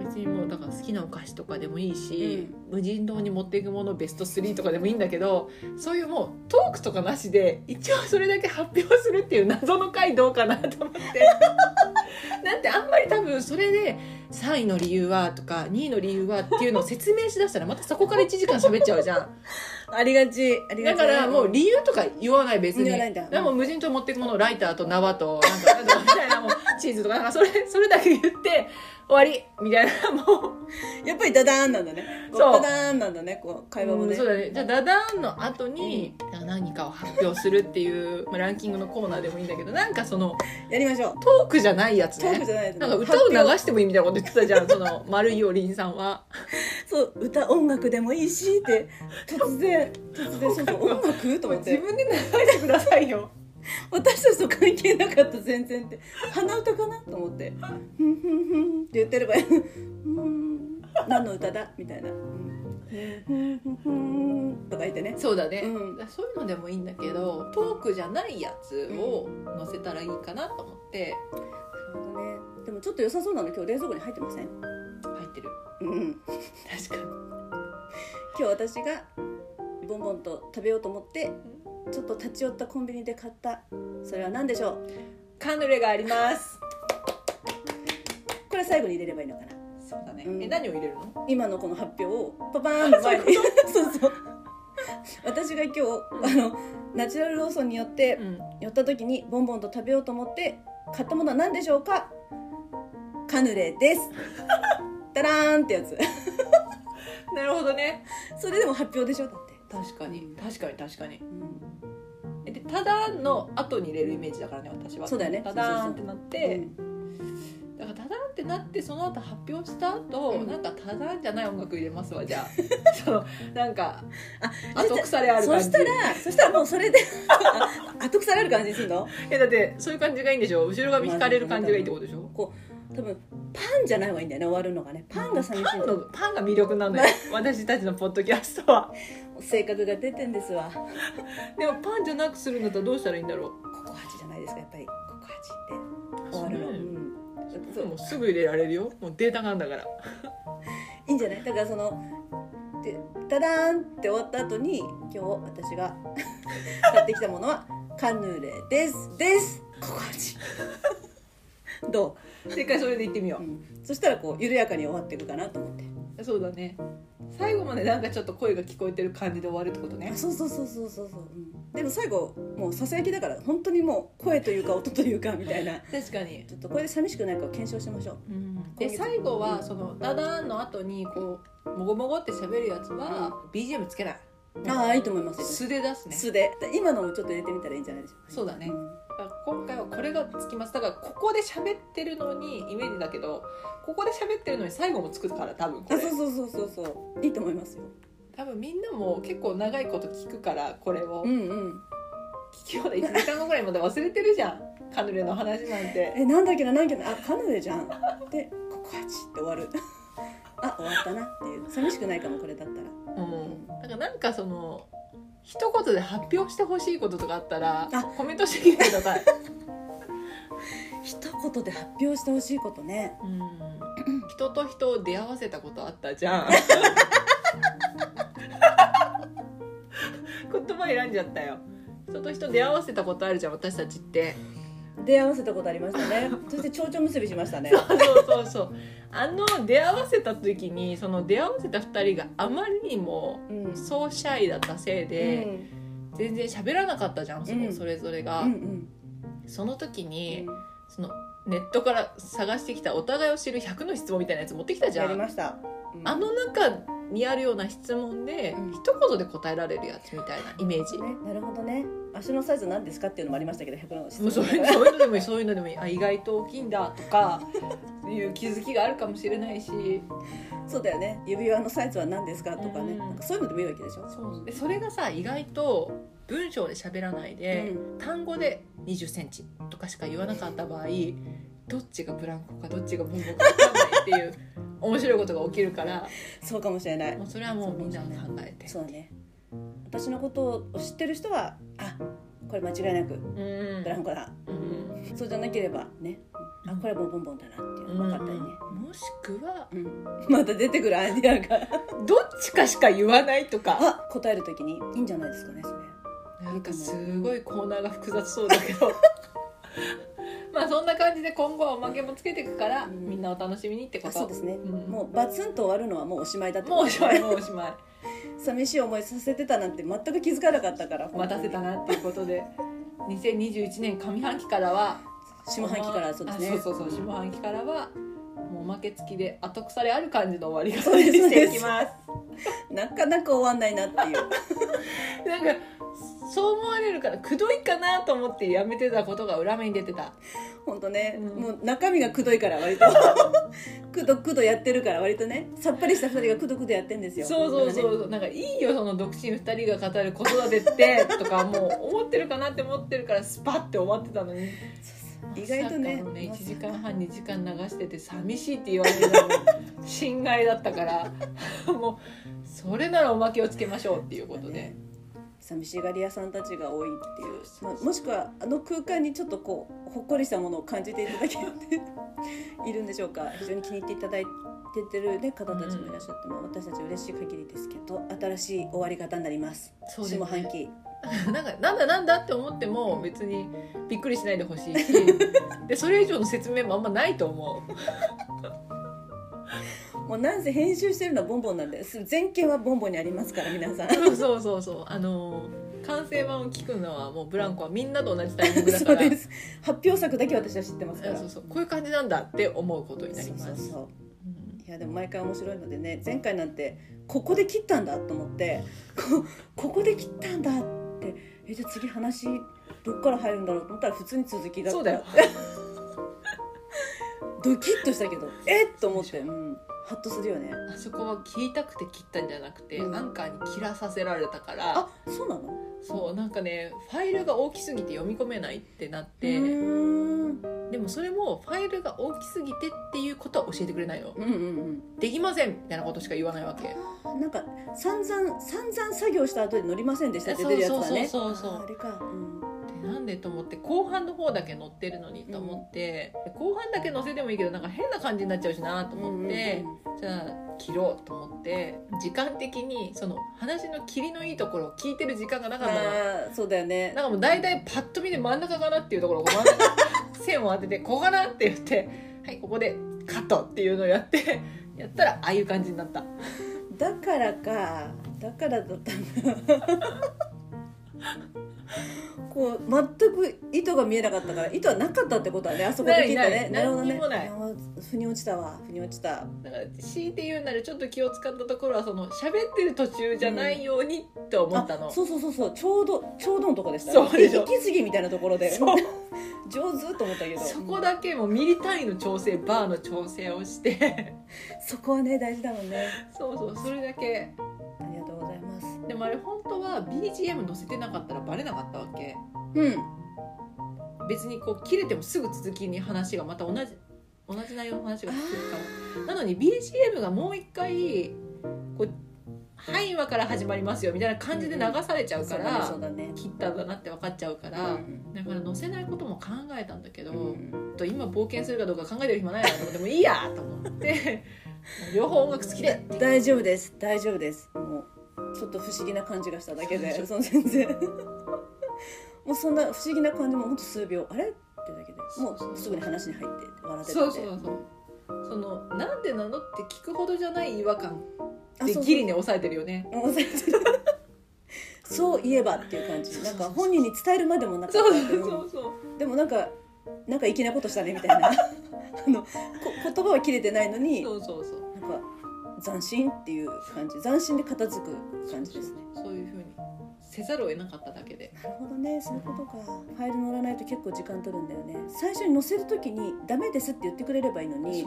別にもうだから好きなお菓子とかでもいいし、無人島に持っていくものベスト3とかでもいいんだけどそういうもうトークとかなしで一応それだけ発表するっていう謎の回どうかなと思って。だってあんまり多分それで3位の理由はとか2位の理由はっていうのを説明しだしたらまたそこから1時間喋っちゃうじゃんありがちありがちだからもう理由とか言わない別に。言わないんだ。でも無人島持っていくものライターと縄となんかなんだみたいなもうチーズとかなんかそれそれだけ言って終わりみたいな もう。やっぱりダダーンなんだね。こそう。ダダーンなんだね。こう会話もね。うんそうだね。じゃあダダーンの後に何かを発表するっていう、まあ、ランキングのコーナーでもいいんだけどなんかそのやりましょう。トークじゃないやつトークねじゃないですなんか歌を流してもいいみたいなこと言ってたじゃんその丸いおりんさんは。そう歌音楽でもいいしって突然突然そうそう音楽？と思って。自分で流してくださいよ私たちと関係なかった全然って。鼻歌かなと思って「ふんふんふん」って言ってれば「ふん。何の歌だ?」みたいな「ふん。ふん。ふん」とか言ってね。そうだね、うん。そういうのでもいいんだけどトークじゃないやつを載せたらいいかなと思って。そうだね。でもちょっと良さそうなの今日冷蔵庫に入ってません？入ってる。うん。確かに。今日私がボンボンと食べようと思ってちょっと立ち寄ったコンビニで買った。それは何でしょう？カヌレがあります。これ最後に入れればいいのかな？そうだね、うん。え何を入れるの？今のこの発表をパパーンと前に。そうそう。私が今日あのナチュラルローソンによってうん。寄った時にボンボンと食べようと思って買ったものは何でしょうか？カヌレです。タラーンってやつ。なるほどね。それでも発表でしょ？だって、確かに。確かに確かに。うんただの後に入れるイメージだからね私は。そうだよね。ただーんってなって。うんだからただーんってなってその後発表した後、うん。なんかただーんじゃない音楽入れますわじゃあ。そのなんかあ後腐れある感じ。そしたらそしたらもうそれであ後腐れある感じにするの？えだってそういう感じがいいんでしょ？後ろ髪引かれる感じがいいってことでしょ？こう多分パンじゃない方がいいんだよね終わるのがね。パンが寂しいパンのパンが魅力なのよ。私たちのポッドキャストは。性格が出てんですわ。でもパンじゃなくするんだったらどうしたらいいんだろう？ココハチじゃないですかやっぱり。ココハチって。終わるの、そうん。そうもうすぐ入れられるよ。もうデータがあるんだから。いいんじゃない？だからそのでダダーンって終わった後に今日私が買ってきたものはカヌレです。です。ココハチど正解それで言ってみよう、うん、そしたらこう緩やかに終わっていくかなと思って、うそうだね。最後までなんかちょっと声が聞こえてる感じで終わるってことね。あそうそうそうそうそうそう、うん、でも最後もうささやきだから本当にもう声というか音というかみたいな。確かに、ちょっとこれで寂しくないかを検証しましょう。で最後はそのダダーンの後にこうもごもごって喋るやつは BGM つけない。ああいいと思います。よ素で出すね。素で今のもちょっと入れてみたらいいんじゃないでしょうか。そうだね。ん。だから今回はこれがつきます。だからここで喋ってるのにイメージだけどここで喋ってるのに最後もつくから多分これ。あそうそうそうそうそう。いいと思いますよ。多分みんなも結構長いこと聞くからこれを。うんうん。聞きようだ1時間後ぐらいまで忘れてるじゃん。カヌレの話なんて。えなんだっけななんだっけな。あカヌレじゃん。でココハチって終わる。あ終わったなっていう。寂しくないかもこれだったら。うん。だからなんかその一言で発表してほしいこととかあったらあコメントしてきてください、一言で発表してほしいことね。うん、人と人を出会わせたことあったじゃん。言葉選んじゃったよ。人と人出会わせたことあるじゃん私たちって出会わせたことありましたね。そして蝶々結びしましたね。そうそうそうあの出会わせた時にその出会わせた2人があまりにもうん。そうシャイだったせいで、全然喋らなかったじゃんそのうん。それぞれが、うんうん。その時うにん。そのネットから探してきたお互いを知る100の質問みたいなやつ持ってきたじゃん。やりました、うん。あの中にあるような質問で、うん。一言で答えられるやつみたいなイメージ、ね、なるほどね。足のサイズ何ですかっていうのもありましたけど100の質もうそういうそういうのでもいいそういうのでもいい。あ意外と大きいんだとかいう気づきがあるかもしれないし。そうだよね。指輪のサイズは何ですかとかね、うん。なんかそういうのでもいいわけでしょ。そう。でそれがさ意外と文章で喋らないで、う単語で2 0ンチとかしか言わなかった場合どっちがブランコかどっちがボンボンか分かんないっていう 面白いことが起きるからそうかもしれない。もうそれはもうみんな考えて。そうだね。私のことを知ってる人はあこれ間違いなくうん。ブランコだ。うん。そうじゃなければねあこれはボンボンボンだなっていうのが分かったりね、もしくはうん。また出てくるアイディアが。どっちかしか言わないとか。あ答える時にいいんじゃないですかねそれなんかすごいコーナーが複雑そうだけど。まあそんな感じで今後はおまけもつけていくから、うん。みんなお楽しみにってこと。あそうですね、うん。もうバツンと終わるのはもうおしまいだってもうおしまいもうおしまい。寂しい思いさせてたなんて全く気づかなかったから。待たせたなっていうことで2021年上半期からは下半期からそうですね。あそうそうそう下半期からはもうおまけ付きで後腐れある感じの終わり方にしていきます。なかなか終わんないなっていう。なんかそう思われるからくどいかなと思ってやめてたことが裏目に出てた。本当ね、うん。もう中身がくどいから割と。くどくどやってるから割とね。さっぱりした二人がくどくどやってんですよ。そうそうそうそう。なんかいいよその独身2人が語る子育てってとかもう思ってるかなって思ってるからスパッて終わってたのに意外とねねまさか1時間半2時間流してて寂しいって言われるのも心外だったから もうそれならおまけをつけましょうっていうことで。ね寂しがり屋さんたちが多いっていう、まあ、もしくはあの空間にちょっとこうほっこりしたものを感じていただけているんでしょうか。非常に気に入っていただいててる、ね、方たちもいらっしゃって、まあ私たち嬉しい限りですけど新しい終わり方になります。そうですね。下半期 なんかなんだなんだって思っても別にびっくりしないでほしいし。でそれ以上の説明もあんまないと思 もうなんせ編集してるのはボンボンなんです全件はボンボンにありますから皆さん。うそうそうそうそう。あの完成版を聞くのはもうブランコはみんなと同じタイミングだから。そうです。発表作だけ私は知ってますから。そうそう。こういう感じなんだって思うことになります。そうそうそう。うん。いやでも毎回面白いのでね前回なんてここで切ったんだと思ってこここで切ったんだってえじゃあ次話どっから入るんだろうと思ったら普通に続きだった。そうだよ。ドキッとしたけどえっと思って、うん、ハッとするよね。あそこは切りたくて切ったんじゃなくて、うん。アンカーに切らさせられたから。あそうなの？そうなんかねファイルが大きすぎて読み込めないってなって、うーんでもそれもファイルが大きすぎてっていうことは教えてくれないの。うんうんうん。できませんみたいなことしか言わないわけ。なんか散々散々作業した後で乗りませんでしたって出るやつだね。そうそうそうそうああれか、うん。でなんでと思って後半の方だけ載ってるのにと思って、で後半だけ載せてもいいけどなんか変な感じになっちゃうしなと思って、じゃあ切ろうと思って。時間的にその話の切りのいいところを聞いてる時間がなかったそうだよね。なんかもう大体パッと見で真ん中かなっていうところを真ん中線を当ててここかなって言ってはいここでカットっていうのをやって やったらああいう感じになった。だからかだからだったんだ。こう全く糸が見えなかったから糸はなかったってことはねあそこで聞いたね。なるほどね。腑に落ちたわ。腑に落ちた。だから強いて言うならちょっと気を使ったところはその喋ってる途中じゃないようにって思ったの、あそうそうそうそう。ちょうどちょうどのとこでしたそう継ぎみたいなところで。上手と思ったけど。そこだけもうミリ単位の調整バーの調整をしてそこはね大事だもんねそうそうそれだけでもあれ本当は BGM 載せてなかったらバレなかったわけ。うん。別にこう切れてもすぐ続きに話がまた同じ同じ内容の話が続くからなのに BGM がもう一回こう「はい今から始まりますよ」みたいな感じで流されちゃうから、そうだね切ったんだなって分かっちゃうかそうだら、ねだから載せないことも考えたんだけど、うんうん。と今冒険するかどうか考えてる暇ないなと思ってもういいやと思って両方音楽好きで大丈夫です大丈夫です。もうちょっと不思議な感じがしただけでその全然。もうそんな不思議な感じもほんと数秒あれ？ってだけで。もうすぐに話に入って笑ってて。そうそうそう。そのなんでなのって聞くほどじゃない違和感でギリに抑えてるよね。もう全然そういえばっていう感じ。なんか本人に伝えるまでもなかったそうけどそうそう。でもなんかなんか粋なことしたねみたいな。あのこ言葉は切れてないのにそうそうそう斬新っていう感じ。斬新で片付く感じですね。そういうふうにせざるを得なかっただけで。なるほどね。そういうことか。ファイル乗らないと結構時間取るんだよね。最初に載せる時に「ダメです」って言ってくれればいいのに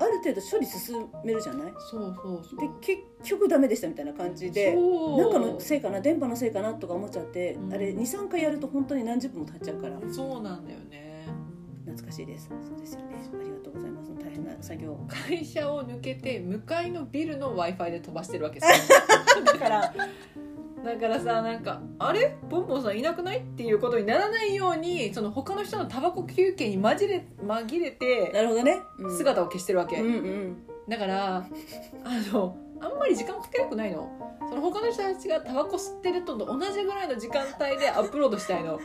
ある程度処理進めるじゃない？そうそうそう。で結局ダメでしたみたいな感じでなんかのせいかな？電波のせいかな？とか思っちゃって、うん。あれ23回やると本当に何十分も経っちゃうから。そうなんだよね懐かしいです。そうですよね。ありがとうございます。大変な作業。会社を抜けて向かいのビルの w i f i で飛ばしてるわけですよ。だから。だからさなんか「あれ？ボンボンさんいなくない?」っていうことにならないようにその他の人のタバコ休憩に紛れ紛れてなるほどね、うん。姿を消してるわけ、うんうん。だからあのあんまり時間かけたくないの。その他の人たちがタバコ吸ってると同じぐらいの時間帯でアップロードしたいの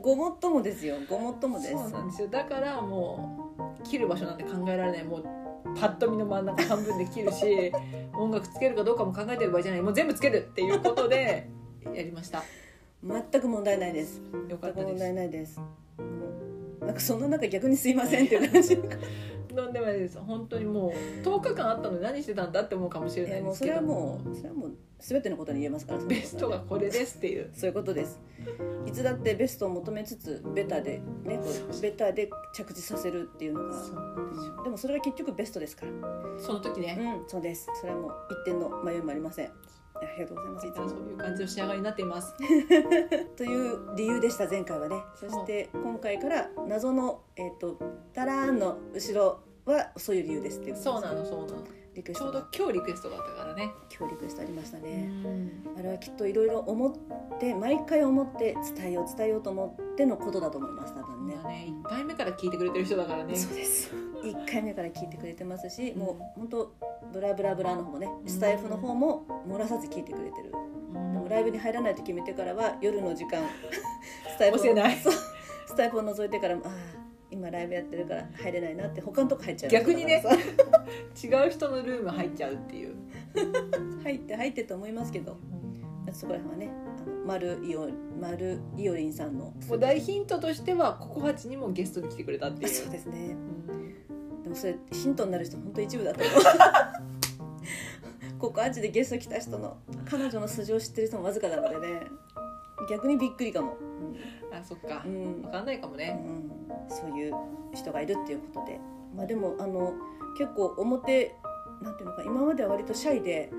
ごもっともですよ。ごもっともです。そうなんですよ。だからもう切る場所なんて考えられない。もうパッと見の真ん中半分で切るし 音楽つけるかどうかも考えてる場合じゃないもう全部つけるっていうことでやりました。全く問題ないです。よかったです。問題ないです。うんなんかそんな中逆にすいませんっていう感じ。と んでもないです。本当にもう10日間あったのに何してたんだって思うかもしれない。いやもうそれはですけどもうそれはもう全てのことに言えますからそのベストがこれですっていうそういうことですいつだってベストを求めつつベタでねこうベタで着地させるっていうのがでもそれが結局ベストですからその時ねうんそうですそれはもう一点の迷いもありませんありがとうございます。いつそうもいう感じの仕上がりになっています。という理由でした前回はね。そして今回から謎のえっ、とタラーンの後ろはそういう理由ですっていうそうなのそうなの。リクエスちょうど今日リクエストがあったからね。今日リクエストありましたうね、ん。あれはきっといろいろ思って毎回思って伝えよう伝えようと思ってのことだと思います多分ね。ねね1回目から聞いてくれてる人だからね。そうです。1回目から聞いてくれてますし、もう本当ブラブラブラの方もねスタイフの方も漏らさず聞いてくれてる、うん。でもライブに入らないと決めてからは夜の時間 スタイフをスタイフを覗いてからもああ今ライブやってるから入れないなって他のとこ入っちゃう。逆にね。違う人のルーム入っちゃうっていう。入って入ってと思いますけど。そこら辺はね丸いお丸いおりんさんの。もう大ヒントとしてはココハチにもゲストに来てくれたっていう。そうですね。うん。でもそれヒントになる人本当一部だと思う。ここアンチでゲスト来た人の彼女の素性を知ってる人もわずかなのでね。逆にびっくりかも、あそっか。うん。うん分かんないかもね。うん、そういう人がいるっていうことで。まあでもあの結構表なんていうのか今までは割とシャイで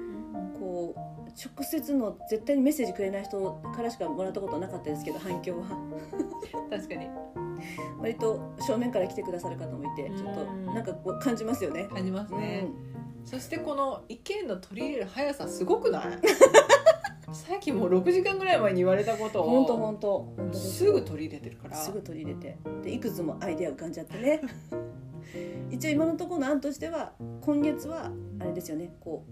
こう直接の絶対にメッセージくれない人からしかもらったことなかったですけど反響は。確かに。割と正面から来てくださる方もいてちょっとうんなんかこう感じますよね。感じますね、うん。そしてこの意見の取り入れる速さすごくない？さっきもう6時間ぐらい前に言われたこと本当を本当本当。すぐ取り入れてるから。すぐ取り入れて。でいくつもアイデア浮かんじゃってね。一応今のところの案としては今月はあれですよね。こう、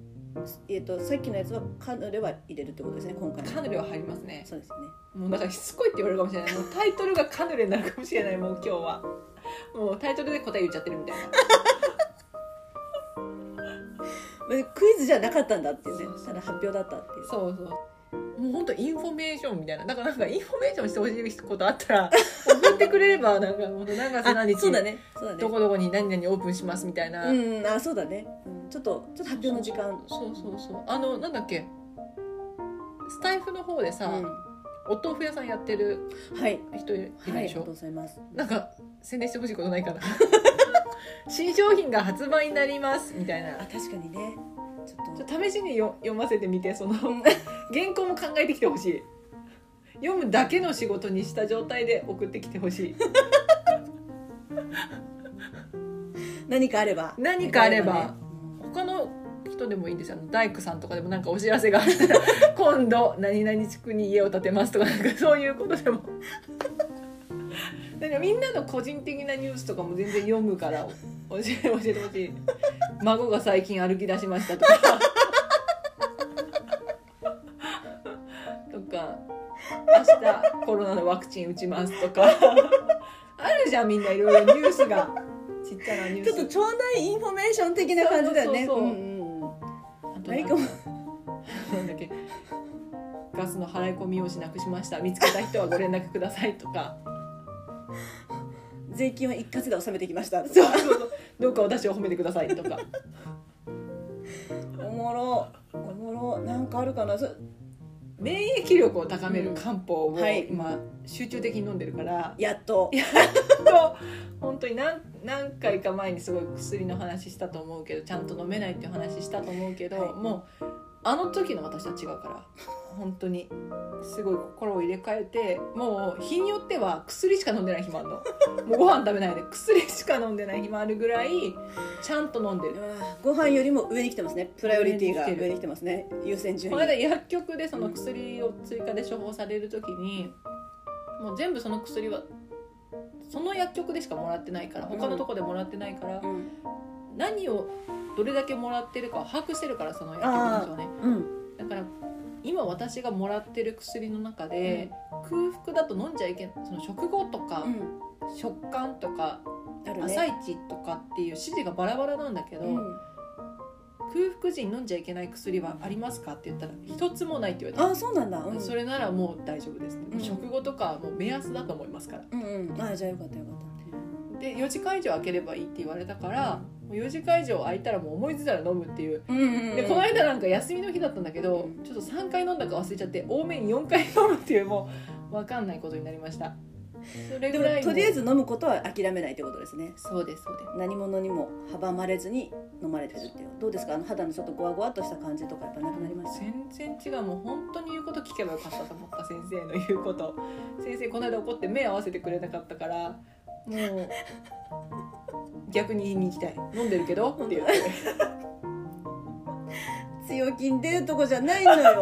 えー、とさっきのやつはカヌレは入れるってことですね今回。のカヌレは入りますね。そうですよね。もうだからしつこいって言われるかもしれない。もうタイトルがカヌレになるかもしれないもう今日は。もうタイトルで答え言っちゃってるみたいな。まあクイズじゃなかったんだっていうねただ発表だったっていう。そうそう。もう本当インフォメーションみたいな。だからなんかインフォメーションしてほしいことあったら送 ってくれればなんか本当何月何日あそうだね。そうだね。どこどこに何々オープンしますみたいな、うんあそうだね、うん、ちょっとちょっと発表の時間。そうそうそう。あのなんだっけ。スタイフの方でさ、うん。お豆腐屋さんやってるはい。人いるはいありでしょ、がとうございます。なんか宣伝してほしいことないかな。新商品が発売になりますみたいな。あ確かにね。ちょっと。試しによ読ませてみてそのうん。原稿も考えてきてほしい読むだけの仕事にした状態で送ってきてほしい。何かあれば。何かあれば。ね。他の人でもいいんですよ。大工さんとかでもなんかお知らせがあったら 今度何々地区に家を建てますとかなんかそういうことでも。なんかみんなの個人的なニュースとかも全然読むから教え教えてほしい。孫が最近歩き出しましたとかコロナのワクチン打ちますとか。あるじゃんみんないろいろニュースが。ちっちゃなニュース。ちょっと町内インフォメーション的な感じだよね。そうそうそうう。んうんうん。あとなんだっけ。ガスの払い込み用紙なくしました。見つけた人はご連絡くださいとか。税金は一括で納めてきました。そうそう。どうか私を褒めてくださいとか。おもろ。おもろ。なんかあるかな。そ免疫力を高める漢方をはい。今集中的に飲んでるから。やっと。と。本当に何何回か前にすごい薬の話したと思うけどちゃんと飲めないっていう話したと思うけど、はい。もうあの時の私は違うから本当にすごい心を入れ替えてもう日によっては薬しか飲んでない日もあるの。もうご飯食べないで薬しか飲んでない日もあるぐらいちゃんと飲んでる。ご飯よりも上に来てますね。プライオリティが上に来てますね。優先順この間位薬局でその薬を追加で処方される時にもう全部その薬はその薬局でしかもらってないから他のとこでもらってないから、うん。何をどれだけもらってるかを把握してるからその薬局の人はねうん。だから今私がもらってる薬の中で、空腹だと飲んじゃいけないその食後とか、うん。食感とか、ね。朝一とかっていう指示がバラバラなんだけど、うん。空腹時に飲んじゃいけない薬はありますかって言ったら一つもないって言われあそうなんだ、うん、たそれならもう大丈夫です、うん。食後とかはもう目安だと思いますから。うんうん。あじゃあよかったよかっで4時間以上空ければいいって言われたから、もう4時間以上空いたらもう思いついたら飲むっていう。でこの間なんか休みの日だったんだけど、うんちょっと3回飲んだか忘れちゃって多めに4回飲むっていうもう分かんないことになりました。それでぐらいもとりあえずず飲むことは諦めないってことですね。そうですそうです。何者にも阻まれずに飲まれてるっていう。どうですか？あの肌のちょっとゴワゴワっとした感じとかやっぱなくなりました全然違うもう本当に言うこと聞けばよかったと思った先生の言うこと先生この間怒って目合わせてくれなかったからもう。逆に言いに行きたい。飲んでるけど？って言って強気に出るとこじゃないのよ。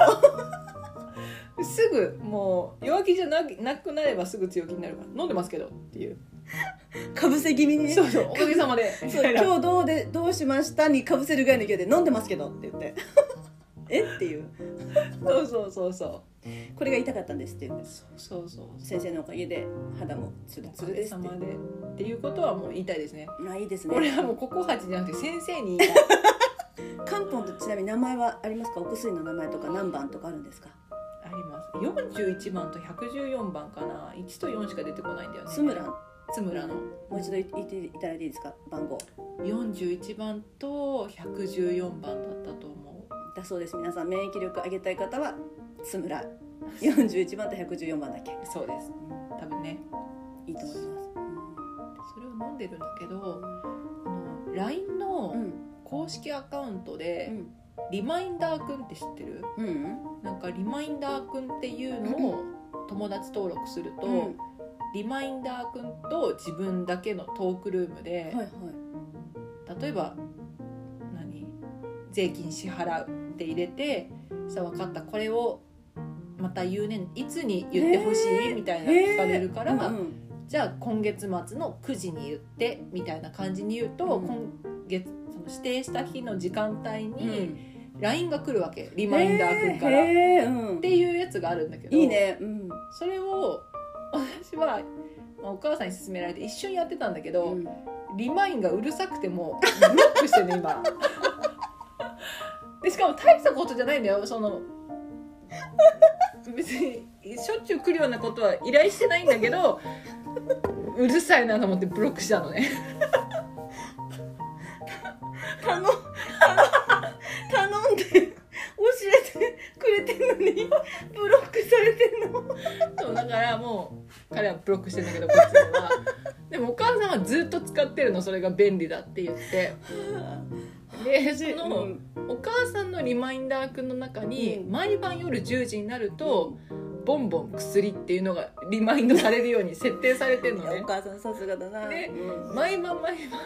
すぐもう弱気じゃななくなればすぐ強気になるから。飲んでますけど？っていう。かぶせ気味にね。そうそうおかげさまで。そう今日どうでどうしましたにかぶせるぐらいの勢いで飲んでますけど？って言って。え？っていう。そうそうそうそうこれが痛かったんですって。いうそうそうそう。先生のおかげで肌もツルおツルかげさですって。までっていうことはもう言いたいですね。まあいいですね。これはもうココハチじゃなくて先生に言いた。い漢方とちなみに名前はありますか？お薬の名前とか何番とかあるんですかあります。41番と114番かな。1と4しか出てこないんだよね。スムラン津村のもう一度言っていただいていいですか？番号。41番と114番だったと思だそうです。皆さん免疫力上げたい方は津村。41番と114番だっけ。うそうです。多分ね。いいと思います。それを飲んでるんだけどあの LINE のうん。公式アカウントうでん。リマインダーくんって知ってる？うん。うんなんかリマインダーくんっていうのを友達登録すると、うん。リマインダーくんと自分だけのトークルームで、はいはい。例えば何？税金支払うって入れてさ分かったこれをまた言うねいつに言ってほしい？みたいなの聞かれるから、うんうん。じゃあ今月末の9時に言ってみたいな感じに言うと、うん。今月その指定した日の時間帯うにん LINE が来るわけ。リマインダーくんから。っていうやつがあるんだけど。いいね。うん。それを私は、まあ、お母さんに勧められて一緒にやってたんだけど、うん。リマインがうるさくてもブロックしてるね今。でしかも大したことじゃないんだよ。その別にしょっちゅう来るようなことは依頼してないんだけどうるさいなと思ってブロックしたのね。頼頼んで教えてくれてんのにブロックされてんの。そうだからもう彼はブロックしてんだけどこっちのは。でもお母さんはずっと使ってるのそれが便利だって言って でその、うんお母さんのリマインダーくんの中に、うん。毎晩夜10時になると、ボンボン薬っていうのがリマインドされるように設定されてるのね。お母さんさすがだな、ねうん。毎晩毎晩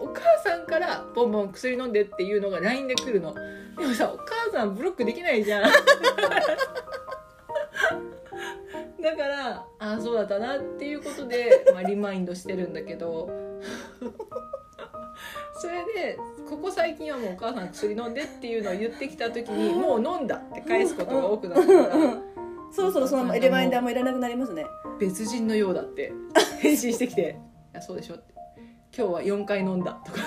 お母さんからボンボン薬飲んでっていうのが LINE で来るの。でもさお母さんブロックできないじゃん。だからああそうだったなっていうことで、まあ、リマインドしてるんだけど それでここ最近はもうお母さん薬飲んでっていうのを言ってきた時にもう飲んだって返すことが多くなったから。そろそろそのリマインダーもいらなくなりますね。別人のようだって。返信してきて「いやそうでしょ」って「今日は4回飲んだ」とか。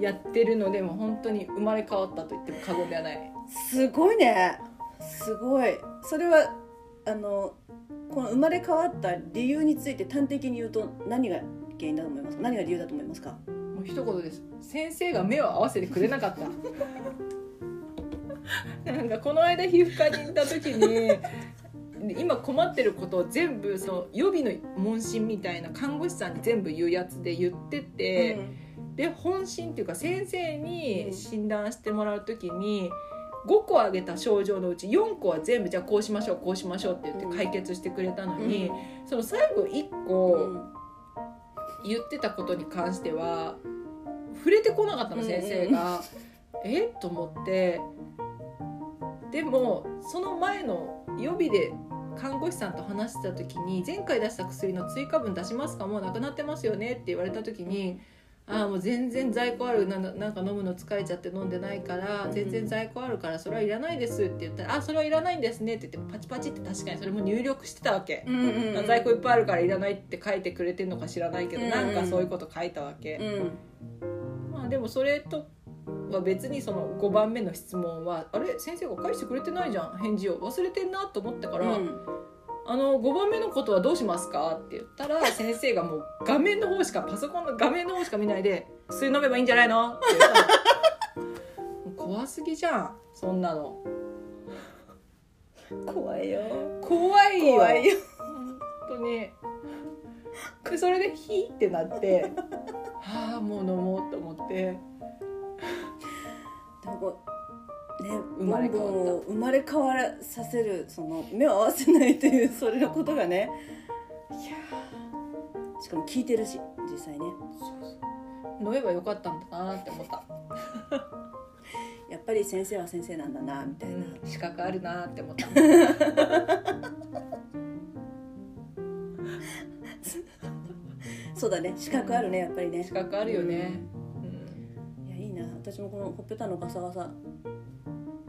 やってるのでもう本当に生まれ変わったと言っても過言ではない。すごいね。すごい。それはあのこの生まれ変わった理由について端的に言うと何が原因だと思いますか？何が理由だと思いますか？もう一言です。先生が目を合わせてくれなかった。なんかこの間皮膚科に行った時に今困ってることを全部その予備の問診みたいな看護師さんに全部言うやつで言ってて、で本診っていうか先生に診断してもらう時に5個挙げた症状のうち4個は全部じゃあこうしましょうこうしましょうって言って解決してくれたのに、その最後1う個ん言ってたことに関しては触れてこなかったのうん先生が。え？と思って。でもその前の予備で看護師さんと話してた時に前回出した薬の追加分出しますか？もうなくなってますよね？って言われた時にああもう全然在庫あるななんか飲むの疲れちゃって飲んでないから全然在庫あるからそれはいらないですって言ったら「あそれはいらないんですね」って言ってパチパチって確かにそれも入力してたわけ。うんうんうん。在庫いっぱいあるからいらないって書いてくれてんのか知らないけど、うんなんかそういうこと書いたわけ、うんまあでもそれとは別にその5番目の質問はあれ先生が返してくれてないじゃん返事を忘れてんなと思ったから、うんあの5番目のことはどうしますか？って言ったら 先生がもう画面の方しかパソコンの画面の方しか見ないで「薬飲めばいいんじゃないの?」って言ったら 怖すぎじゃんそんなの怖いよ。怖いよ。怖いよ。本当に。でそれでヒーってなって はあもう飲もうと思ってね生まれ変わった。生まれ変わらさせるその目を合わせないというそれのことがね。いやー。しかも聞いてるし実際ね。飲めばよかったんだなって思った、やっぱり先生は先生なんだなみたいな、資格あるなって思った。そうだね。資格あるねやっぱりね。資格あるよね、いやいいな。私もこのほっぺたのガサガサ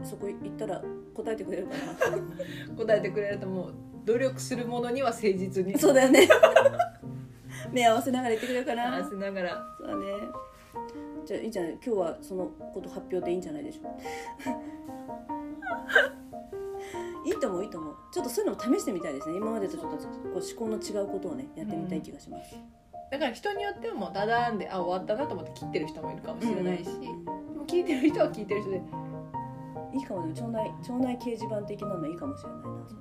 そこ行ったら答えてくれるかうん 答えてくれるともう努力するものには誠実に。なそうだよね。目合わせながら言ってくれるかな。話しながら。そうだね。じゃあいいんじゃない今日はそのこと発表でいいんじゃないでしょ。う いいと思ういいと思う。ちょっとそういうのも試してみたいですね。今までとちょっとこう思考の違うことをねやってみたい気がします、だから人によってはもうダダーンであ終わったなと思って切ってる人もいるかもしれないし、うん聞いてる人は聞いてる人でいいかもね腸内腸内掲示板的なのいいかもしれないなそ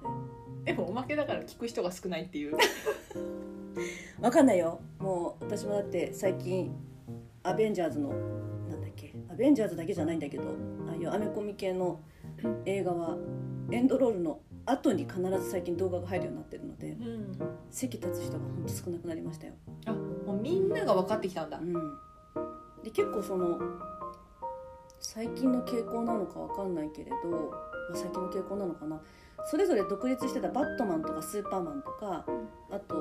れ。でもおまけだから聞く人が少ないっていう。わかんないよ。もう私もだって最近アベンジャーズのなんだっけアベンジャーズだけじゃないんだけどああいうアメコミ系の映画はエンドロールの後に必ず最近動画が入るようになってるのでうん。席立つ人がほんと少なくなりましたよ、あもうみんなが分かってきたんだ。うん、で結構その最近の傾向なのかわかんないけれど、まあ、最近の傾向なのかな。それぞれ独立してたバットマンとかスーパーマンとかあと、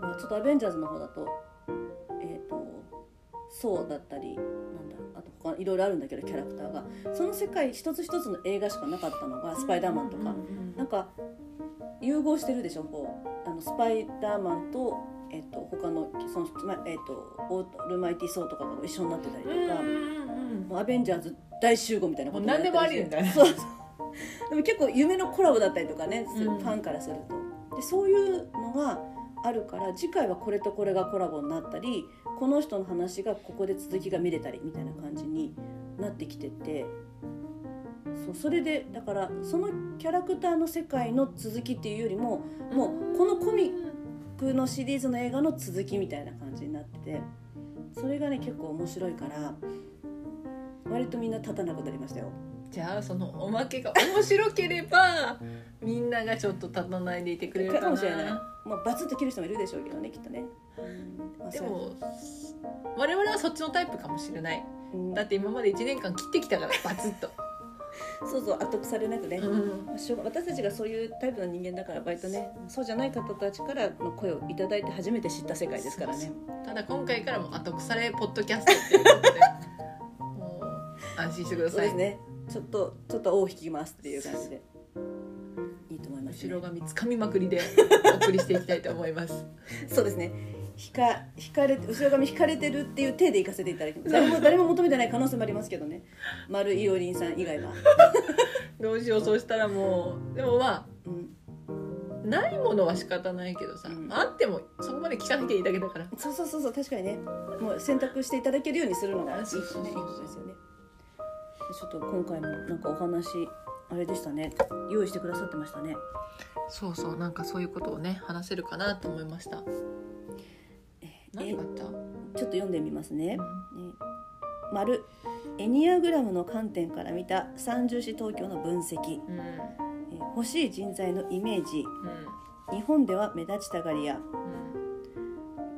まあ、ちょっとアベンジャーズの方だとえっ、とソーだったりなんだあと他いろいろあるんだけどキャラクターが。その世界一つ一つの映画しかなかったのがスパイダーマンとか、なんか融合してるでしょこう。あのスパイダーマンと,、えっと他のその、まえっとオールマイティソーとかが一緒になってたりとか、もうアベンジャーズ大集合みたいなこと何でもありみたいなそうそう。でも結構夢のコラボだったりとかね、うんファンからすると。でそういうのがあるから次回はこれとこれがコラボになったりこの人の話がここで続きが見れたりみたいな感じになってきてて。そうそれでだからそのキャラクターの世界の続きっていうよりももうこのコミックのシリーズの映画の続きみたいな感じになってて。それがね結構面白いから割とみんな立たなくなりましたよ。じゃあそのおまけが面白ければみんながちょっと立たないでいてくれるかもしれない、まあ、バツッと切る人もいるでしょうけどねきっとね、まあでも我々はそっちのタイプかもしれない。そううん。だって今まで1年間切ってきたからバツッと、そうそう後腐れなくね、うん。私たちがそういうタイプの人間だから割とねそうじゃない方たちからの声をいただいて初めて知った世界ですからね。ただ今回からも後腐れポッドキャストっていうことで安心してください、そうですね。ちょっとちょっと尾を引きますっていう感じで。いいと思います、後ろ髪つかみまくりでお送りしていきたいと思います。そうですね。引か引かれて後ろ髪引かれてるっていう手で行かせていただきます。誰も誰も求めてない可能性もありますけどね。丸いおりんさん以外は、どうしようそうしたらもう。でもまあうん、ないものは仕方ないけどさ、うん。あってもそこまで聞かなきゃいいだけだから。そうそうそうそう確かにね。もう選択していただけるようにするのがいいですよねちょっと今回もなんかお話あれでしたね。用意してくださってましたね。そうそうなんかそういうことをね話せるかなと思いました。何があった、ちょっと読んでみますね、ね丸。エニアグラムの観点から見た三重視東京の分析、うん。えー欲しい人材のイメージ。う日本では目立ちたがり屋。ん。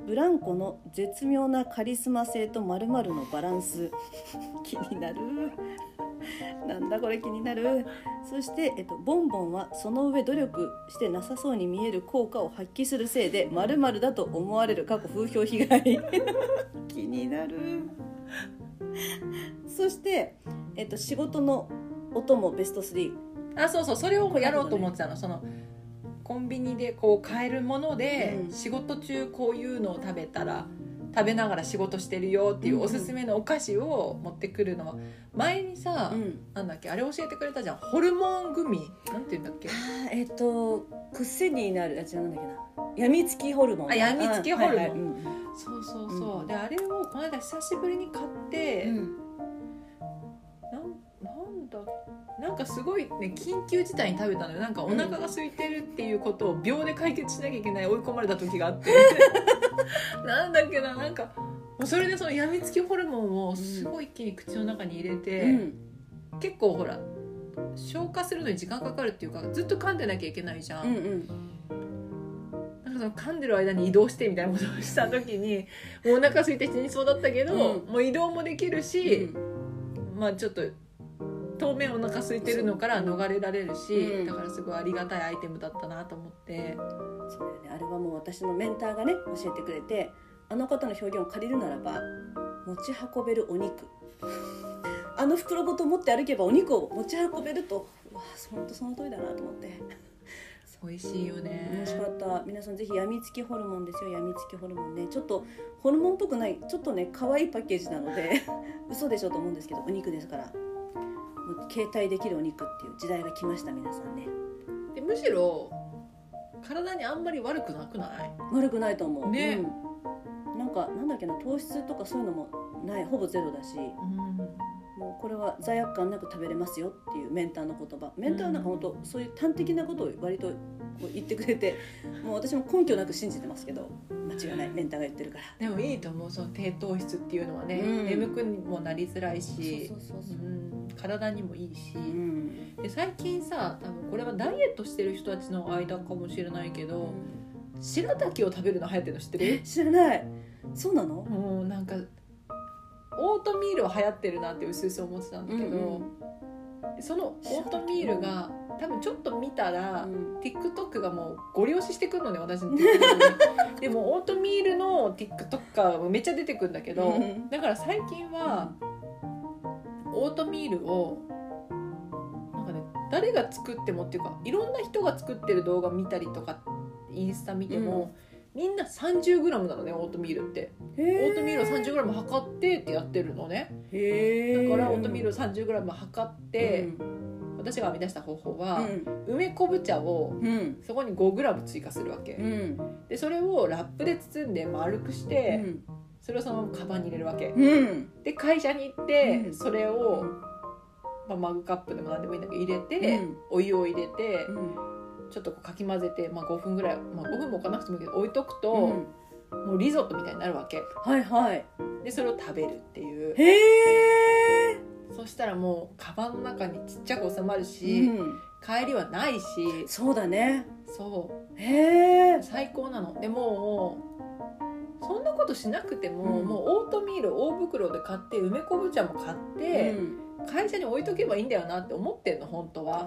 ブランコの絶妙なカリスマ性と〇〇のバランス。気になるなんだこれ気になる。そして、えっと、ボンボンはその上努力してなさそうに見える効果を発揮するせいで〇〇だと思われる。過去風評被害。気になる。そして、えっと、仕事の音もベスト3あそうそう。それをやろうと思ってたの。そのコンビニでこう買えるもので、うん。仕事中こういうのを食べたら食べながら仕事してるよっていうおすすめのお菓子を持ってくるのは前にさ、うん。なんだっけあれ教えてくれたじゃん。ホルモングミ？なんて言うんだっけ？えっと癖になるやつなんだっけな。やみつきホルモン。あやみつきホルモン。あはいはい。うんそうそうそう、うんであれをこの間久しぶりに買って、うんだなんかすごいね緊急事態に食べたのよ。なんかお腹が空いてるっていうことを秒で解決しなきゃいけない追い込まれた時があって。なんだっけななんかそれでそのやみつきホルモンをすごい一気に口の中に入れて、うん。結構ほら消化するのに時間かかるっていうかずっと噛んでなきゃいけないじゃん、うんうん。なんかその噛んでる間に移動してみたいなことをした時にもうお腹空いて死にそうだったけど、うん。もう移動もできるし、うん。まあちょっと当面お腹空いてるのから逃れられるし、うん。だからすごいありがたいアイテムだったなと思って。そうだよね。あれはもう私のメンターがね教えてくれてあの方の表現を借りるならば持ち運べるお肉。あの袋ごと持って歩けばお肉を持ち運べると。うわ本当その通りだなと思って。美味しいよね。美味しかった。皆さんぜひやみつきホルモンですよ。やみつきホルモンね。ちょっとホルモンっぽくないちょっとね可愛いパッケージなので 嘘でしょと思うんですけどお肉ですから携帯できるお肉っていう時代が来ました皆さんね。でむしろ体にあんまり悪くなくない？悪くないと思う。ね。うん、なんかなんだっけな糖質とかそういうのもない。ほぼゼロだし。うん。もうこれは罪悪感なく食べれますよっていうメンターの言葉。メンターはなんか本当そういう端的なことを割と言ってくれて もう私も根拠なく信じてますけど間違いないメンターが言ってるから。でもいいと思うその低糖質っていうのはね、うん。眠くにもなりづらいし。そうそうそうそう。うん体にもいいし、うん。で最近さ多分これはダイエットしてる人たちの間かもしれないけど白滝を食べるの流行ってるの知ってる？知らない。そうなの？もうなんかオートミールは流行ってるなってうすうす思ってたんだけど、うんそのオートミールが多分ちょっと見たら、うん。TikTok がもうご利用ししてくるのね私の。TikTok にでもオートミールの TikToker がめっちゃ出てくるんだけど、うん。だから最近はオートミールをなんかね誰が作ってもっていうかいろんな人が作ってる動画見たりとかインスタ見ても、みんな 30g なのねオートミールって。オートミールを 30g 測ってってやってるのね。だからオートミールを 30g 測って、私が編み出した方法は、梅昆布茶をうん。うんそこに 5g 追加するわけ、うん。でそれをラップで包んで丸くして、それをそのカバンに入れるわけ。うん。で会社に行って、うん。それを、まあ、マグカップでも何でもいいんだけど入れて、うん。お湯を入れて、うん。ちょっとこうかき混ぜて、まあ、5分ぐらい、まあ、5分も置かなくてもいいけど置いとくと、うん。もうリゾットみたいになるわけ。はいはい。でそれを食べるっていう。へえ。そしたらもうカバンの中にちっちゃく収まるうし、ん。帰りはないし。そうだね。そへえ。う最高なの。でもうそんなことしなくても、うん。もうオートミール大袋で買って梅昆布茶も買って、会社に置いとけばいいんだよなって思ってんの本当は。あ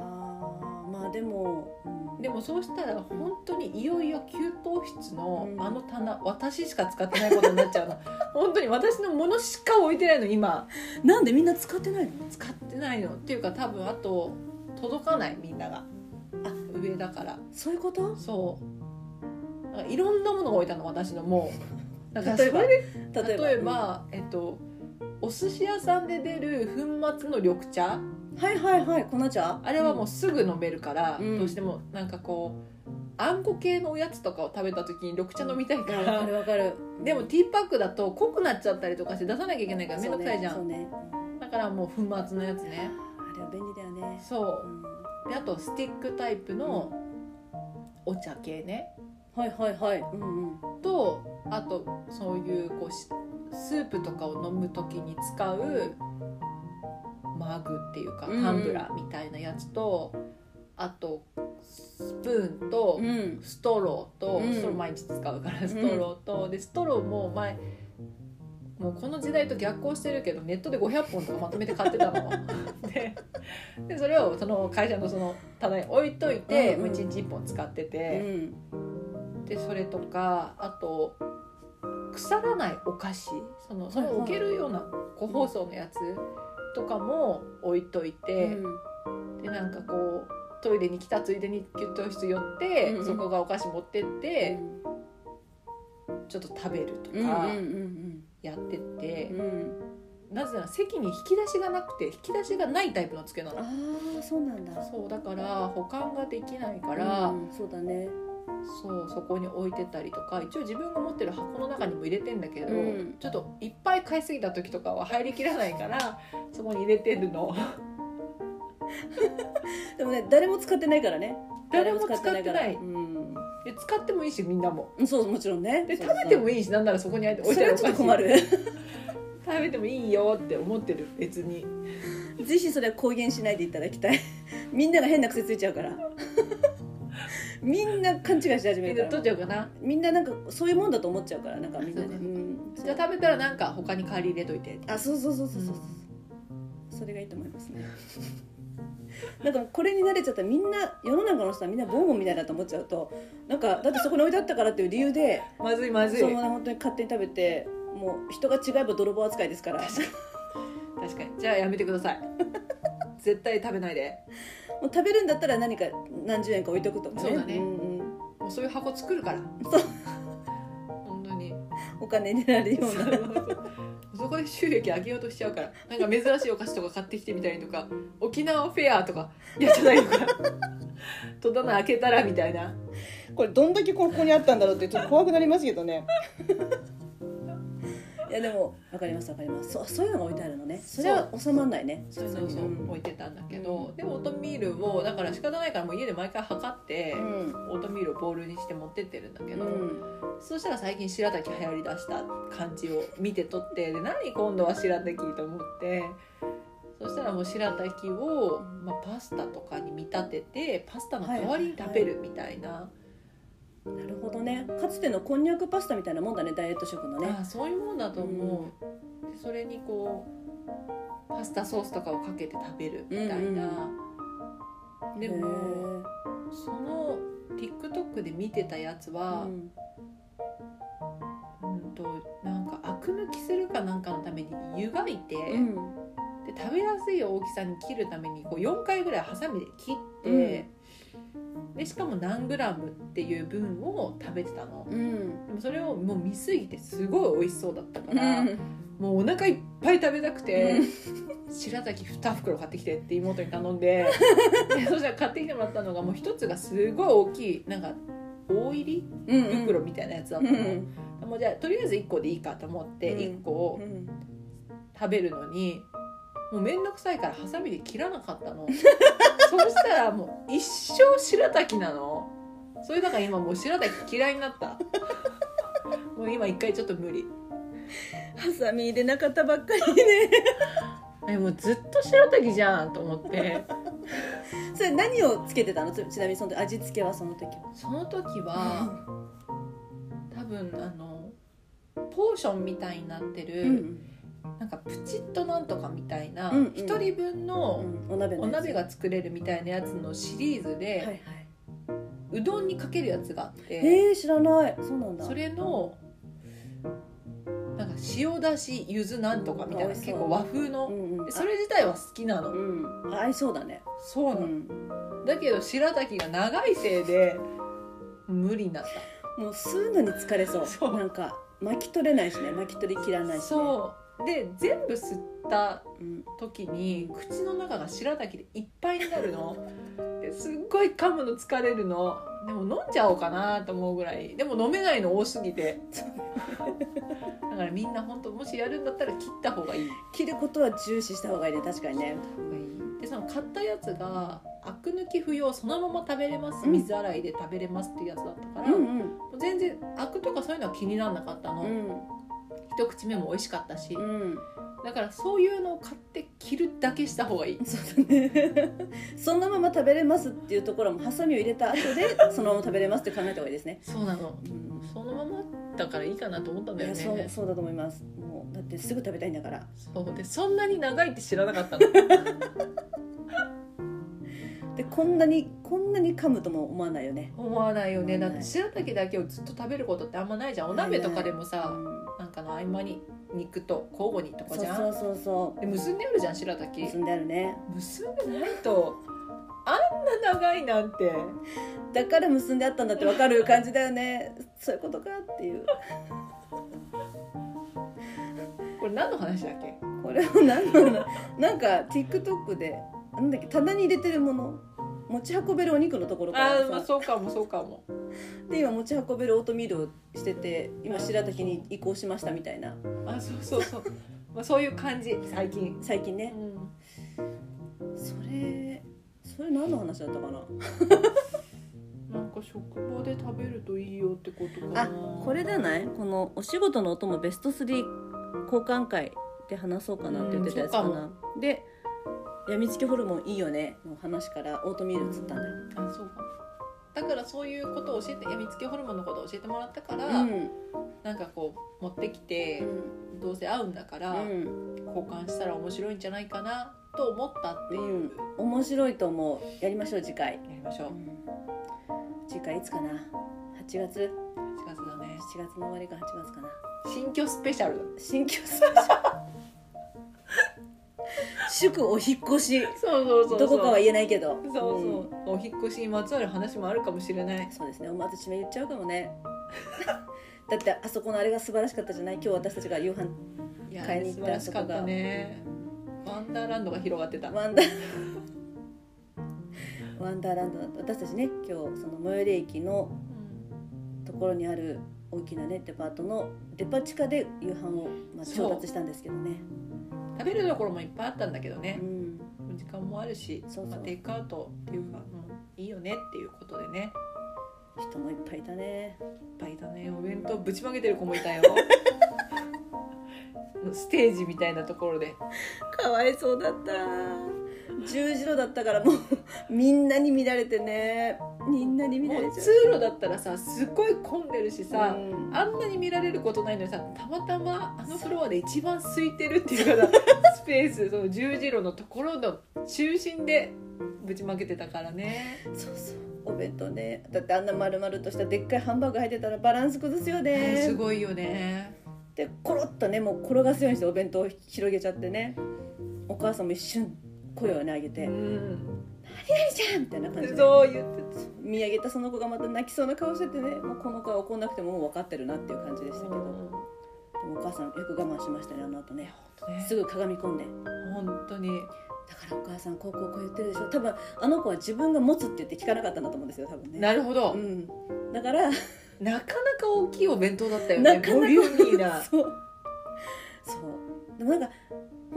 ーまあでも、うん。でもそうしたら本当にいよいよ給湯室のうん。あの棚、私しか使ってないことになっちゃうの。本当に私のものしか置いてないの今。なんでみんな使ってないの？使ってないの。っていうか多分あと届かないみんなが。あ上だから。そういうこと？そうなんかいろんなものが置いたの私のもう。例えば例えば例えっとお寿司屋さんで出る粉末の緑茶。はいはいはい粉茶？あれはもうすぐ飲めるから、うん。どうしてもなんかこうあんこ系のおやつとかを食べた時に緑茶飲みたいかわら、かるわかる。でもティーパックだと濃くなっちゃったりとかして出さなきゃいけないからめんどくさいじゃん、そうね。だからもう粉末のやつね。あれは便利だよね。そう。うん。であとスティックタイプのお茶系ねはいはいはい。うんうん。とあとそういうこうしスープとかを飲む時に使うマグっていうかうんタンブラーみたいなやつと、あとスプーンとうん。ストローと、うん。ストロー毎日使うからストローと、でストローも前もうこの時代と逆行してるけどネットで500本とかまとめて買ってたの。ででそれをその会社のその棚に置いといて、うんうん。もう1日1本使ってうて、んでそれとかあと腐らないお菓子。そのその置けるような個包装のやつとかも置いといて、でなんかこうトイレに来たついでに給湯室寄って、うんそこがお菓子持ってって、ちょっと食べるとうんうんかうんやってってうん。う、んなぜなら席に引き出しがなくて引き出しがないタイプの机なの。ああそうなんだ。そうだから保管ができないから、うんそうだねそうそこに置いてたりとか一応自分が持ってる箱の中にも入れてんだけど、うん。ちょっといっぱい買いすぎた時とかは入りきらないからそこに入れてるの。でもね誰も使ってないからね。誰も使ってない。誰もうん。で使ってもいいしみんなも。うんそうもちろんね。で食べてもいいしなんならそこに置いて置いてあるそれはちょっと困る。食べてもいいよって思ってる別に。ぜひそれは公言しないでいただきたい。みんなが変な癖ついちゃうからみんな勘違いし始めるから。取っちゃうかな。みんななんかそういうもんだと思っちゃうからなんかみんなね。そうん。じゃあ食べたらなんか他に代わり入れといて。あそうそうそうそうそう、それがいいと思いますね。なんかこれに慣れちゃったらみんな世の中の人はみんなボンボンみたいだと思っちゃうと。なんかだってそこに置いてあったからっていう理由でまずいまずい。そうね本当に勝手に食べてもう人が違えば泥棒扱いですから。確かに。じゃあやめてください。絶対食べないでもう食べるんだったら何か何十円か置いとくとかね。そうだね。んうん、もうそういう箱作るから。そう。本当に。お金になるような。そこで収益上げようとしちゃうから。なんか珍しいお菓子とか買ってきてみたりとか。沖縄フェアとか。やってないとか。戸棚開けたらみたいな。これどんだけここにあったんだろうってちょっと怖くなりますけどねいやでも分かります分かります。そうそういうのが置いてあるのね。それは収まんないね。そうそうそううん置いてたんだけど、でもオートミールをだから仕方ないからもう家で毎回測って、うん。オートミールをボウルにして持ってってるんだけど、うん。そしたら最近白滝流行りだした感じを見てとってで何今度は白滝と思ってそしたらもう白滝を、まあ、パスタとかに見立ててパスタの代わりに食べるみたいな、なるほどね。かつてのこんにゃくパスタみたいなもんだねダイエット食のね。ああそういうもんだと思う、でそれにこうパスタソースとかをかけて食べるみたいな、でへもー。その TikTok で見てたやつは、うん。うんとなんかアク抜きするかなんかのために湯がいて、うん。で食べやすい大きさに切るためにこう4回ぐらいハサミで切って、でしかも何グラムっていう分を食べてたの。うん。でもそれをもう見すぎてすごい美味しそうだったから、うん。もうお腹いっぱい食べたくて、白滝2袋買ってきてって妹に頼んで でそしたら買ってきてもらったのがもう一つがすごい大きいなんか大入りうん袋みたいなやつだったうの、ん。もうじゃあとりあえず1個でいいかと思ってうん。1個をうん。食べるのにもう面倒くさいからハサミで切らなかったの。そしたらもう一生白滝なの。それだから今もう白滝嫌いになった。もう今一回ちょっと無理。ハサミ入れなかったばっかりね。えもうずっと白滝じゃんと思って。それ何をつけてたの？ちちなみにその時味付けはその時。はその時は多分あのポーションみたいになってる、うんなんかプチッとなんとかみたいなうんうん。一、人分のうんお鍋が作れるみたいなやつのシリーズで、はいはい。うどんにかけるやつがあって、えー、知らない。そうなんだ。それのなんか塩だし柚子なんとかみたいな結構和風の、うんうん。でそれ自体は好きなの、うん合いそうだね。そうなの、うん。だけど白滝が長いせいで無理になっもう吸うのに疲れそう。そう。なんか巻き取れないしね。巻き取りきらないたし、ね、そうで全部吸ったう、ん、時に口の中が白滝でいっぱいになるの。ですっごい噛むの疲れるの。でも飲んじゃおうかなと思うぐらい。でも飲めないの多すぎて。だからみんな本当もしやるんだったら切った方がいい。切ることは重視した方がいいね。確かにね。でその買ったやつがアク抜き不要そのまま食べれます。うん。水洗いで食べれますっていうやつだったから、うんうん。全然アクとかそういうのは気にならなかったの、うん一口目も美味しかったし、うん。だからそういうのを買って切るだけした方がいい。そうだね。そのまま食べれますっていうところもハサミを入れた後で そのまま食べれますって考えた方がいいですね、そうなの。うん。そのままだからいいかなと思ったんだいよね。やそうそうだと思います。もうだってすぐ食べたいんだから。そう。でそんなに長いって知らなかったの。でこんなにこんなに噛むとも思わないよね。思わないよね。だって白滝だけをずっと食べることってあんまないじゃん。お鍋とかでもうさんなんかの合間に肉と交互にとかじゃん？そうそうそうそで結んであるじゃん白う滝。結んであるね。結んでないと。あんな長いなんて。だから結んであったんだって分かる感じだよね。そういうことかっていう。これ何の話だっけ？これは何なのなんか TikTok でなんだっけ棚に入れてるもの持ち運べるお肉のところからさあーまあそうかもそうかも。で今持ち運べるオートミールをしてて今白滝に移行しましたみたいな。あそうそうそう。まあそういう感じ。最近。う最近ね。ん。それそれ何の話だったかな？なんか職場で食べるといいよってことかな。あこれじゃない？このお仕事のお供ベスト3交換会で話そうかなって言ってたやつかな、でやみつきホルモンいいよねの話からオートミール移ったんだよ。あそうか。もだからそういうことを教えてやみつきホルモンのことを教えてもらったから、うん。なんかこう持ってきてどうせ合うんだから、うん。交換したら面白いんじゃないかなと思ったっていう、うん。面白いと思う。やりましょう次回、やりましょう。うん。次回いつかな？8月？7 8月だね。月の終わりか8月かな。新居スペシャル。だ新居スペシャル祝お引っ越し。そうそうそうどこかは言えないけど。そうそう、うん。お引っ越しにまつわる話もあるかもしれない。そうですね。思わず締め言っちゃうかもね。だってあそこのあれが素晴らしかったじゃない？今日私たちが夕飯買いに行った素晴らしかったね。ワンダーランドが広がってた。ワンダー。ワンダーランドだった。私たちね今日その最寄り駅のところにある大きなねデパートのデパ地下で夕飯を、まあ、調達したんですけどね食べるところもいっぱいあったんだけどね。う、ん。時間もあるしそうまあ、テイクアウトっていうか、うん、いいよねっていうことでね。人もいっぱいいたね。いっぱいだね。お弁当ぶちまけてる子もいたよ。ステージみたいなところで。かわいそうだった十字路だったからもう みんなに見られてね。みんなに見られちゃう。通路だったらさすっごい混んでるしさ、うん。あんなに見られることないのにさたまたまあのフロアで一番空いてるっていうか スペースその十字路のところの中心でぶちまけてたからね。そうそう。お弁当ね。だってあんな丸々としたでっかいハンバーグ入ってたらバランス崩すよね。すごいよね。でコロッとねもう転がすようにしてお弁当を広げちゃってね。お母さんも一瞬声をね上げて「う何ちゃん!」みたいな感じで。そう言って見上げたその子がまた泣きそうな顔しててねもうこの子は怒んなくてももう分かってるなっていう感じでしたけど、でもお母さんよく我慢しましたねあの後ね。ね。すぐ鏡込んで。本当に。だからお母さんこうこうこう言ってるでしょ。多分あの子は自分が持つって言って聞かなかったんだと思うんですよ多分ね。なるほど、うん、だからなかなか大きいお弁当だったよなかなかねボリューミーな。そう。そう。でもなんか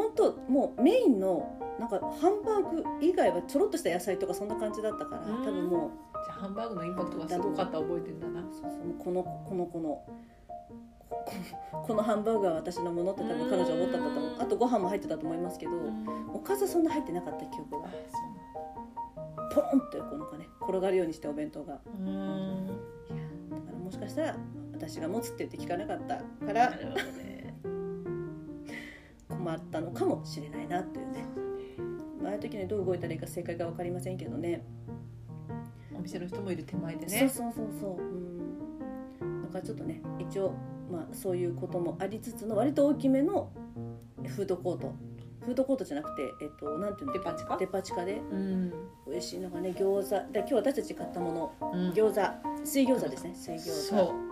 本当もうメインのなんかハンバーグ以外はちょろっとした野菜とかそんな感じだったからうん。多分もうじゃあハンバーグのインパクトがすごかった覚えてんだな。そうそう。このこの子のこ このハンバーグは私のものって多分彼女は思ったんだと思う。うん。あとご飯も入ってたと思いますけどおかずそんな入ってなかった記憶が。ポロンってこうなんかね転がるようにしてお弁当が。うん。うんだからもしかしたら私が持つって言って聞かなかったから。なるほどね困ったのかもしれないなっていうね。まあああいう時にどう動いたらいいか正解が分かりませんけどね。お店の人もいる手前でそうねそうそうそう。うん。だからちょっとね一応まあそういうこともありつつの割と大きめのフードコート。フードコートじゃなくてえっとなんていうの？デパ地下？デパ地下で。うん。美味しいのがね餃子。で今日私たち買ったもの。うん。餃子。水餃子ですね。水餃子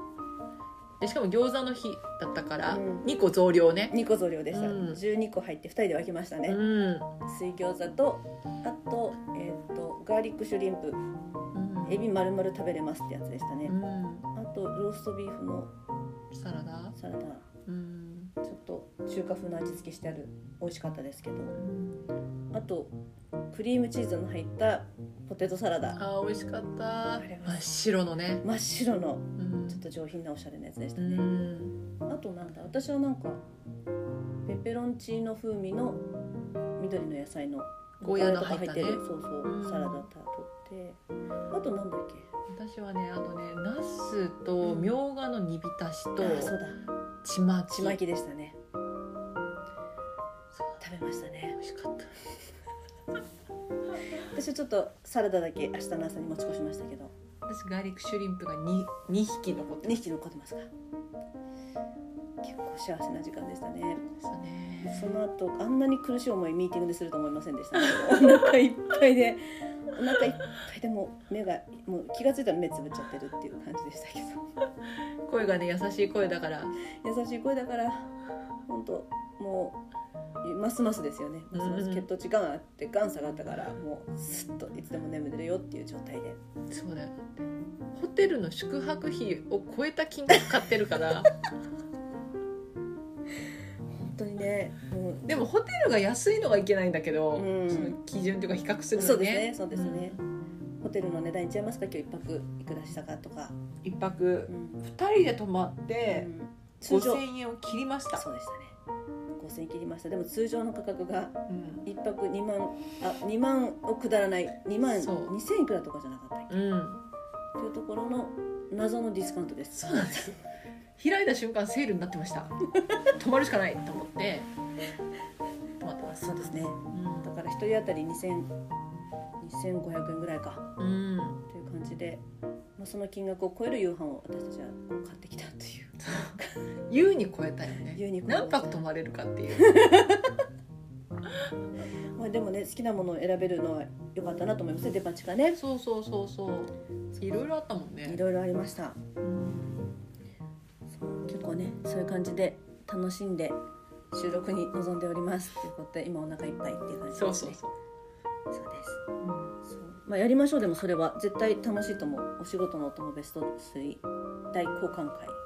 でしかも餃子の日だったからうん。2個増量ね。2個増量でした、うん。12個入って2人で分けましたね、うん。水餃子とあと,、えっとガーリックシュリンプ。うん。エビ丸々食べれますってやつでしたね、うん。あとローストビーフの。サラダ？サラダ。うん。ちょっと中華風の味付けしてある。美味しかったですけど。あとクリームチーズの入ったポテトサラダ。あー美味しかった。あれは真っ白のね。真っ白の。うんちょっと上品なおしゃれなやつでしうたね、ん。あとなんだ私はなんかペペロンチーノ風味の緑の野菜のゴーヤーの入ってるそうそう、うん。サラダタートって。あとなんだっけ？私はねあとねナスとみょうがの煮浸しとあそうだ。ちまき。ちまきでしたね。食べましたね。美味しかった。私はちょっとサラダだけ明日の朝に持ち越しましたけど私ガーリックシュリンプが 2, 2匹残って2匹残ってますか。結構幸せな時間でしたね。ましたね。その後あんなに苦しい思いミーティングですると思いませんでした、ね、お腹いっぱいでお腹いっぱいでもう目がもう気が付いたら目つぶっちゃってるっていう感じでしたけど。声がね優しい声だから。優しい声だから本当もうますますですよね。ますます血糖値がんあってがん下がったからもうスッといつでも眠れるよっていう状態で。そうだよ。ホテルの宿泊費を超えた金額買ってるから。本当にねもう。でもホテルが安いのがいけないんだけど、うん。その基準というか比較するのね。そうですねそうですね、ホテルの値段いっちゃいますか？今日一泊いくらしたかとか、うん一泊うん。2人で泊まってうん。通常5000円を切りました、そうでしたね5000円切りました。でも通常の価格がうん。一泊2万あ2万をくだらない。2万そう。2000いくらとかじゃなかったっけ？うん、というところの謎のディスカウントです。そうなんです。開いた瞬間セールになってました。泊まるしかないと思って。泊まってます。そうですね。うん。だから一人当たり2000 2500円ぐらいか。うん。という感じで、まあ、その金額を超える夕飯を私たちは買ってきたという優に超えたよね。優に超えました。何泊泊まれるかっていう。まあ、でもね好きなものを選べるのは良かったなと思いますねデパ地下ね。そうそうそうそう。いろいろあったもんね。いろいろありました。うん。そう結構ねそういう感じで楽しんで収録に臨んでおります。ということで今お腹いっぱいっていう感じですね。そうそうそう。そうです。そう。まあやりましょう。でもそれは絶対楽しいと思う。お仕事のお供ベスト3大交換会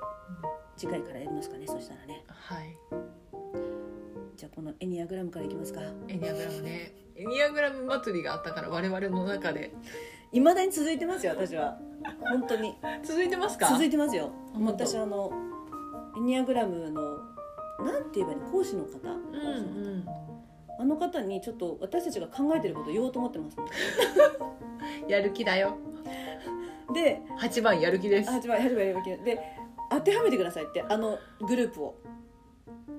次回からやりますかねそしたらね。はい。じゃあこのエニアグラムからいきますか。エニアグラムね。エニアグラム祭りがあったから我々の中で。いまだに続いてますよ私は。本当に。続いてますか？続いてますよ。私あのエニアグラムのなんて言えばいいの？講師の方、うんうん。あの方にちょっと私たちが考えてることを言おうと思ってます。やる気だよ。で8番やる気です。始まり始まりで当てはめてくださいってあのグループを。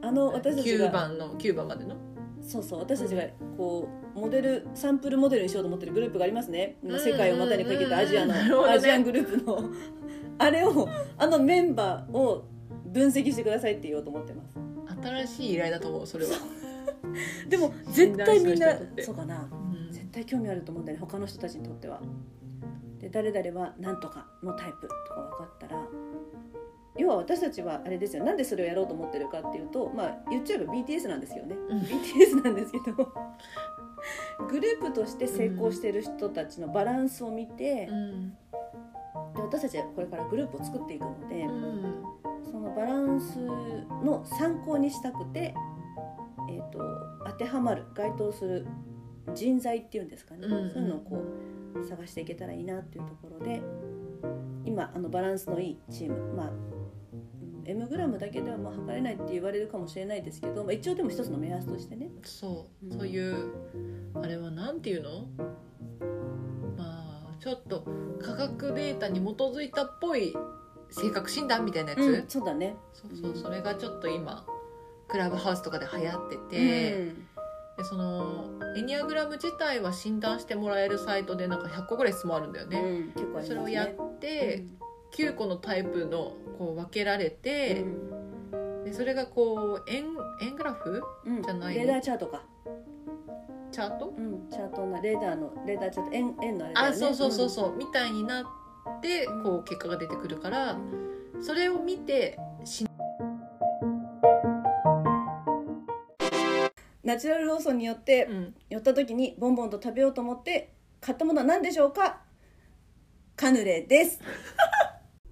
あの私たち9が番の9番までの？そうそう。私たちがこうモデルサンプルモデルにしようと思ってるグループがありますね、うん世界を股にかけたアジアの、ね。アジアングループの。あれをあのメンバーを分析してくださいって言おうと思ってます。新しい依頼だと思うそれは、でも絶対みんなそうかな。うん。絶対興味あると思うんだよね他の人たちにとっては。で誰々は何とかのタイプとか分かったら要は私たちはあれですよ。なんでそれをやろうと思ってるかっていうとまあ言っちゃえば BTS なんですよね、うん。BTS なんですけど。グループとして成功してる人たちのバランスを見て、うん。で私たちはこれからグループを作っていくので、うん。そのバランスの参考にしたくて、えー、と当てはまる該当する人材っていうんですかね、そういうのをこう探していけたらいいなっていうところで今あのバランスのいいチームまあ M グラムだけではまあ測れないって言われるかもしれないですけど、まあ、一応でも一つの目安としてね。そう、うん。そういうあれはなんていうの？まあちょっと科学データに基づいたっぽい性格診断みたいなやつ、うんそうだね。そうそうそれがちょっと今クラブハウスとかで流行ってて、でそのエニアグラム自体は診断してもらえるサイトでなんか100個ぐらい質問あるんだようんね、うん結構ありますね。それをやって、9個のタイプのこう分けられて、でそれがこう円円グラフうん。じゃないレーダーチャートか、チャート？うん、チャートなレーダーのレーダーチャート。円円のあれだよね。あそうそうそうそう、みたいになってこう結果が出てくるから、うんそれを見てしナチュラルローソンによってうん。寄った時にボンボンと食べようと思って買ったものは何でしょうか？カヌレです